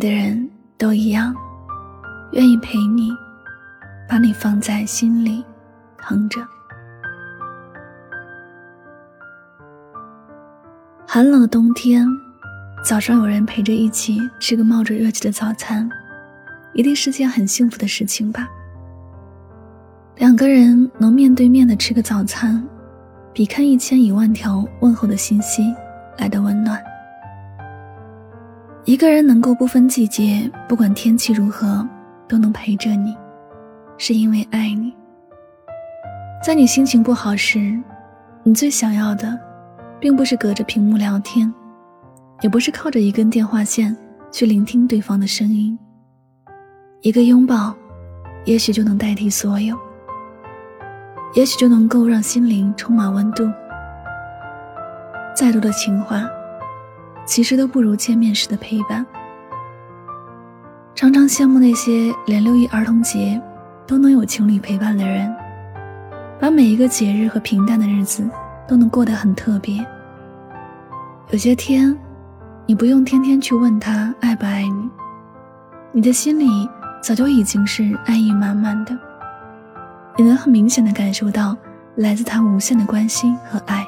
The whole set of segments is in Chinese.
的人都一样，愿意陪你，把你放在心里，疼着。寒冷的冬天，早上有人陪着一起吃个冒着热气的早餐，一定是件很幸福的事情吧。两个人能面对面的吃个早餐，比看一千一万条问候的信息来的温暖。一个人能够不分季节，不管天气如何，都能陪着你，是因为爱你。在你心情不好时，你最想要的，并不是隔着屏幕聊天，也不是靠着一根电话线去聆听对方的声音。一个拥抱，也许就能代替所有，也许就能够让心灵充满温度。再多的情话。其实都不如见面时的陪伴。常常羡慕那些连六一儿童节都能有情侣陪伴的人，把每一个节日和平淡的日子都能过得很特别。有些天，你不用天天去问他爱不爱你，你的心里早就已经是爱意满满的。你能很明显的感受到来自他无限的关心和爱。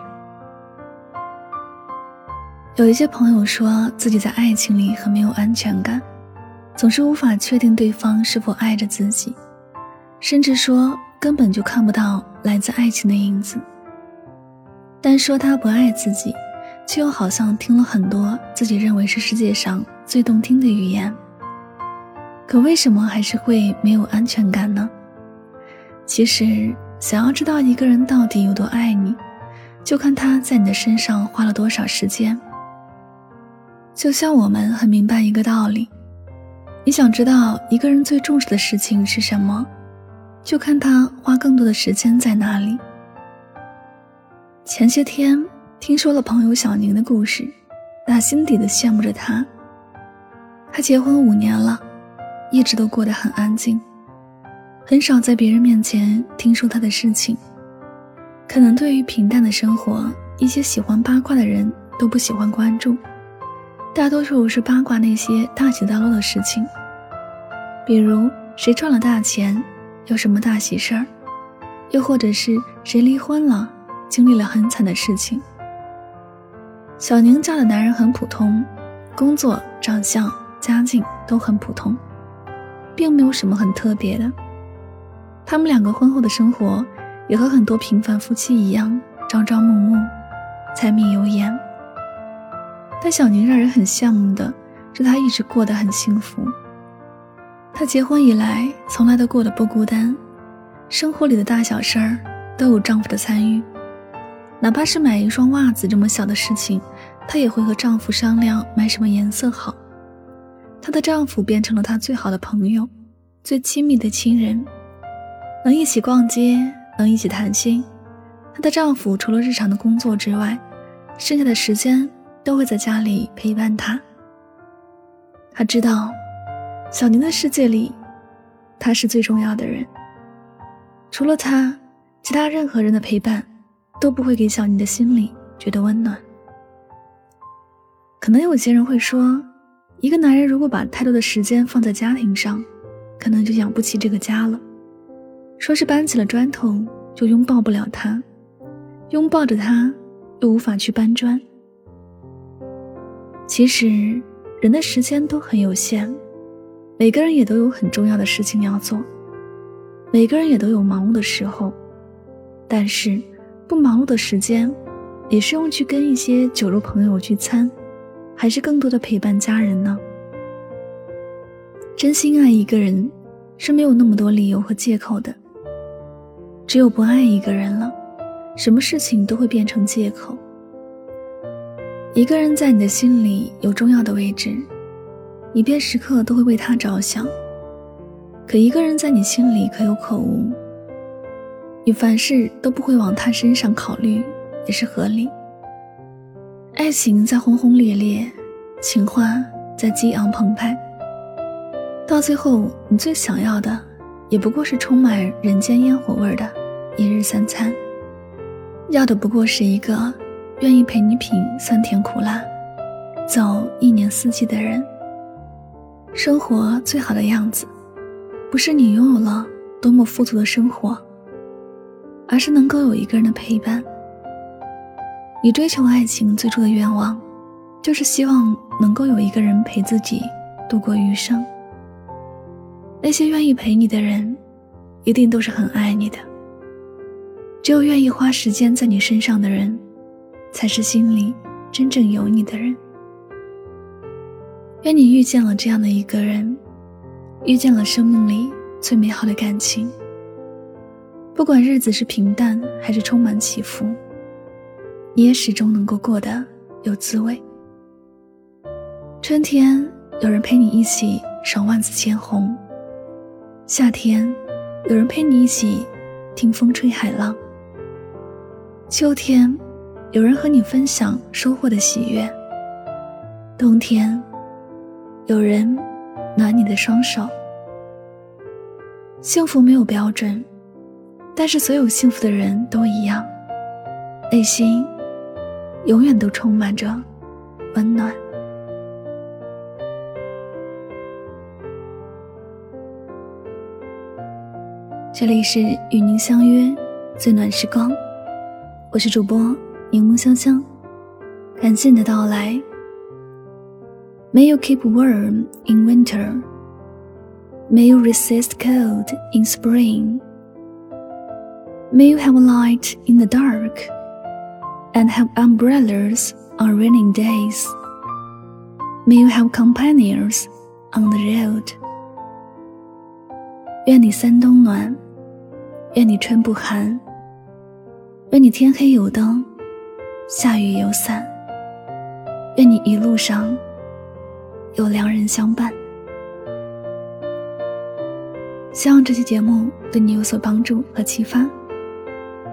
有一些朋友说自己在爱情里很没有安全感，总是无法确定对方是否爱着自己，甚至说根本就看不到来自爱情的影子。但说他不爱自己，却又好像听了很多自己认为是世界上最动听的语言。可为什么还是会没有安全感呢？其实，想要知道一个人到底有多爱你，就看他在你的身上花了多少时间。就像我们很明白一个道理，你想知道一个人最重视的事情是什么，就看他花更多的时间在哪里。前些天听说了朋友小宁的故事，打心底的羡慕着他。他结婚五年了，一直都过得很安静，很少在别人面前听说他的事情。可能对于平淡的生活，一些喜欢八卦的人都不喜欢关注。大多数是八卦那些大起大落的事情，比如谁赚了大钱，有什么大喜事儿，又或者是谁离婚了，经历了很惨的事情。小宁嫁的男人很普通，工作、长相、家境都很普通，并没有什么很特别的。他们两个婚后的生活也和很多平凡夫妻一样，朝朝暮暮，柴米油盐。但小宁让人很羡慕的是，她一直过得很幸福。她结婚以来，从来都过得不孤单，生活里的大小事儿都有丈夫的参与，哪怕是买一双袜子这么小的事情，她也会和丈夫商量买什么颜色好。她的丈夫变成了她最好的朋友，最亲密的亲人，能一起逛街，能一起谈心。她的丈夫除了日常的工作之外，剩下的时间。都会在家里陪伴他。他知道，小宁的世界里，他是最重要的人。除了他，其他任何人的陪伴，都不会给小宁的心里觉得温暖。可能有些人会说，一个男人如果把太多的时间放在家庭上，可能就养不起这个家了。说是搬起了砖头就拥抱不了他，拥抱着他又无法去搬砖。其实，人的时间都很有限，每个人也都有很重要的事情要做，每个人也都有忙碌的时候。但是，不忙碌的时间，也是用去跟一些酒肉朋友聚餐，还是更多的陪伴家人呢？真心爱一个人是没有那么多理由和借口的。只有不爱一个人了，什么事情都会变成借口。一个人在你的心里有重要的位置，你便时刻都会为他着想。可一个人在你心里可有可无，你凡事都不会往他身上考虑，也是合理。爱情在轰轰烈烈，情话在激昂澎湃，到最后，你最想要的，也不过是充满人间烟火味的一日三餐，要的不过是一个愿意陪你品酸甜苦辣，走一年四季的人。生活最好的样子。不是你拥有了多么富足的生活，而是能够有一个人的陪伴。你追求爱情最初的愿望，就是希望能够有一个人陪自己度过余生。那些愿意陪你的人，一定都是很爱你的。只有愿意花时间在你身上的人，才是心里真正有你的人。愿你遇见了这样的一个人。遇见了生命里最美好的感情，不管日子是平淡还是充满起伏，你也始终能够过得有滋味。春天有人陪你一起赏万紫千红，夏天有人陪你一起听风吹海浪，秋天有人和你分享收获的喜悦，冬天有人。暖你的双手。幸福没有标准，但是所有幸福的人都一样，内心永远都充满着温暖。这里是与您相约最暖时光，我是主播柠檬香香，感谢你的到来。May you keep warm in winter. May you resist cold in spring. May you have light in the dark and have umbrellas on rainy days. May you have companions on the road. 愿你三冬暖，愿你春不寒，愿你天黑有灯， 下雨有伞，愿你一路上。有良人相伴，希望这期节目对你有所帮助和启发。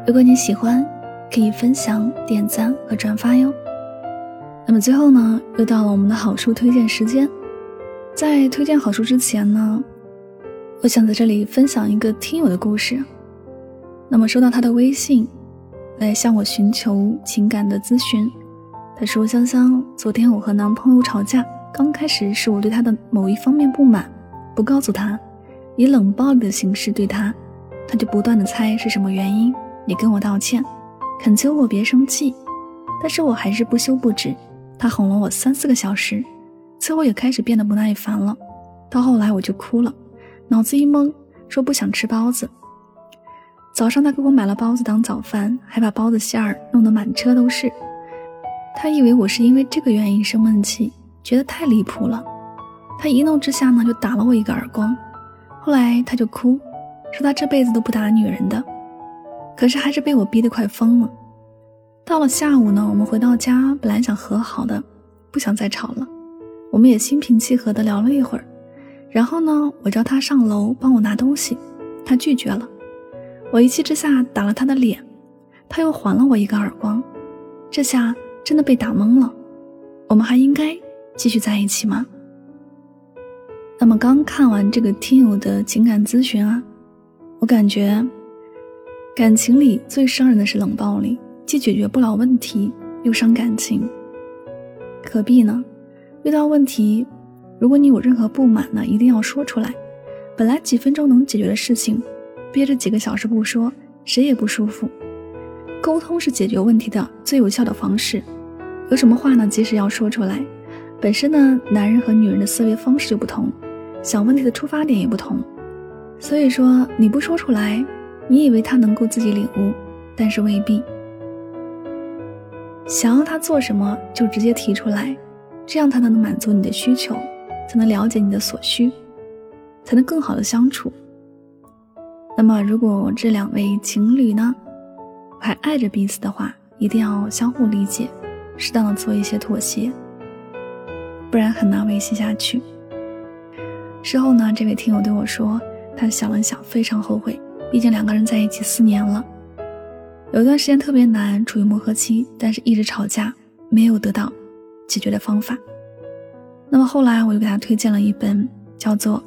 如果你喜欢，可以分享、点赞和转发哟。那么最后呢，又到了我们的好书推荐时间。在推荐好书之前呢，我想在这里分享一个听友的故事。那么收到他的微信，来向我寻求情感的咨询。他说：“香香，昨天我和男朋友吵架。”刚开始是我对他的某一方面不满，不告诉他，以冷暴力的形式对他，他就不断的猜是什么原因，也跟我道歉，恳求我别生气，但是我还是不休不止，他哄了我三四个小时，最后也开始变得不耐烦了，到后来我就哭了，脑子一懵，说不想吃包子。早上他给我买了包子当早饭，还把包子馅儿弄得满车都是，他以为我是因为这个原因生闷气。觉得太离谱了，他一怒之下呢就打了我一个耳光，后来他就哭，说他这辈子都不打女人的，可是还是被我逼得快疯了。到了下午呢，我们回到家，本来想和好的，不想再吵了，我们也心平气和的聊了一会儿，然后呢，我叫他上楼帮我拿东西，他拒绝了，我一气之下打了他的脸，他又还了我一个耳光，这下真的被打懵了，我们还应该。继续在一起吗？那么刚看完这个听友的情感咨询啊，我感觉感情里最伤人的是冷暴力，既解决不了问题，又伤感情。何必呢？遇到问题，如果你有任何不满呢，一定要说出来。本来几分钟能解决的事情，憋着几个小时不说，谁也不舒服。沟通是解决问题的最有效的方式。有什么话呢，及时要说出来。本身呢，男人和女人的思维方式就不同，想问题的出发点也不同，所以说你不说出来，你以为他能够自己领悟，但是未必。想要他做什么，就直接提出来，这样他才能满足你的需求，才能了解你的所需。才能更好的相处。那么，如果这两位情侣呢还爱着彼此的话，一定要相互理解，适当的做一些妥协，不然很难维系下去。事后呢，这位听友对我说，他想了想，非常后悔，毕竟两个人在一起四年了，有一段时间特别难，处于磨合期，但是一直吵架，没有得到解决的方法。那么后来，我就给他推荐了一本叫做《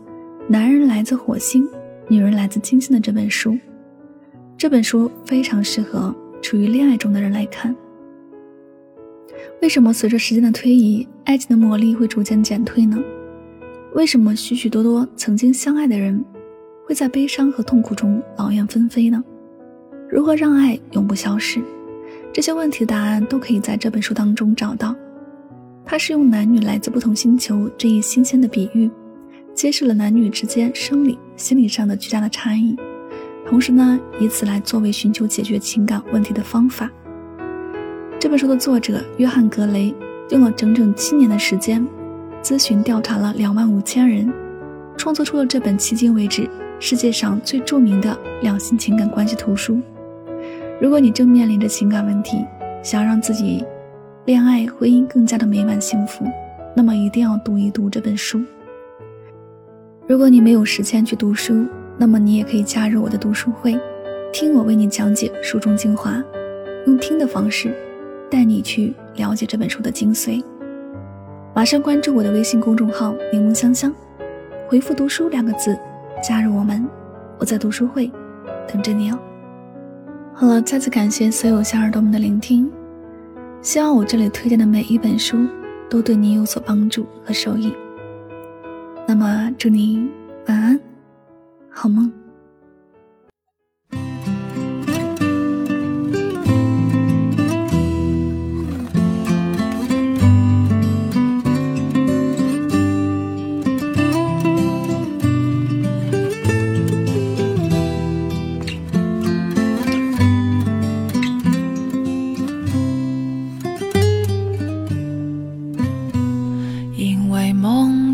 男人来自火星，女人来自金星》的这本书。这本书非常适合处于恋爱中的人来看。为什么随着时间的推移，爱情的魔力会逐渐减退呢？为什么许许多多曾经相爱的人，会在悲伤和痛苦中劳燕分飞呢？如何让爱永不消失？这些问题的答案都可以在这本书当中找到。它是用男女来自不同星球这一新鲜的比喻，揭示了男女之间生理、心理上的巨大的差异，同时呢，以此来作为寻求解决情感问题的方法。这本书的作者约翰·格雷用了整整七年的时间，咨询调查了两万五千人，创作出了这本迄今为止世界上最著名的两性情感关系图书。如果你正面临着情感问题，想要让自己。恋爱婚姻更加的美满幸福，那么一定要读一读这本书。如果你没有时间去读书，那么你也可以加入我的读书会，听我为你讲解书中精华，用听的方式带你去了解这本书的精髓。马上关注我的微信公众号“柠檬香香”，回复“读书”两个字，加入我们。我在读书会等着你哦。好了，再次感谢所有小耳朵们的聆听。希望我这里推荐的每一本书都对你有所帮助和受益。那么，祝你晚安，好梦。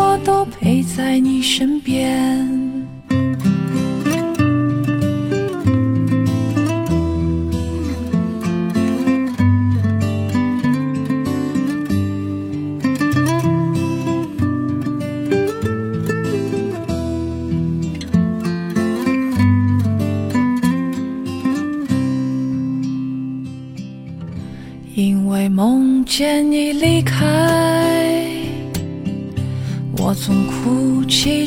我都陪在你身边。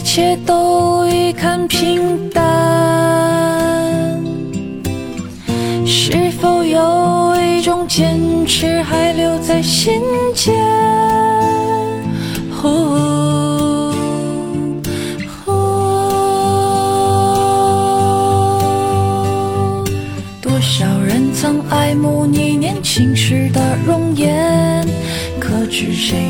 一切都已看平淡，是否有一种坚持还留在心间？哦，哦，多少人曾爱慕你年轻时的容颜，可知谁？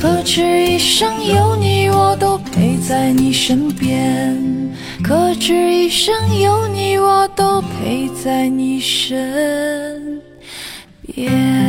可知一生有你，我都陪在你身边。可知一生有你，我都陪在你身边。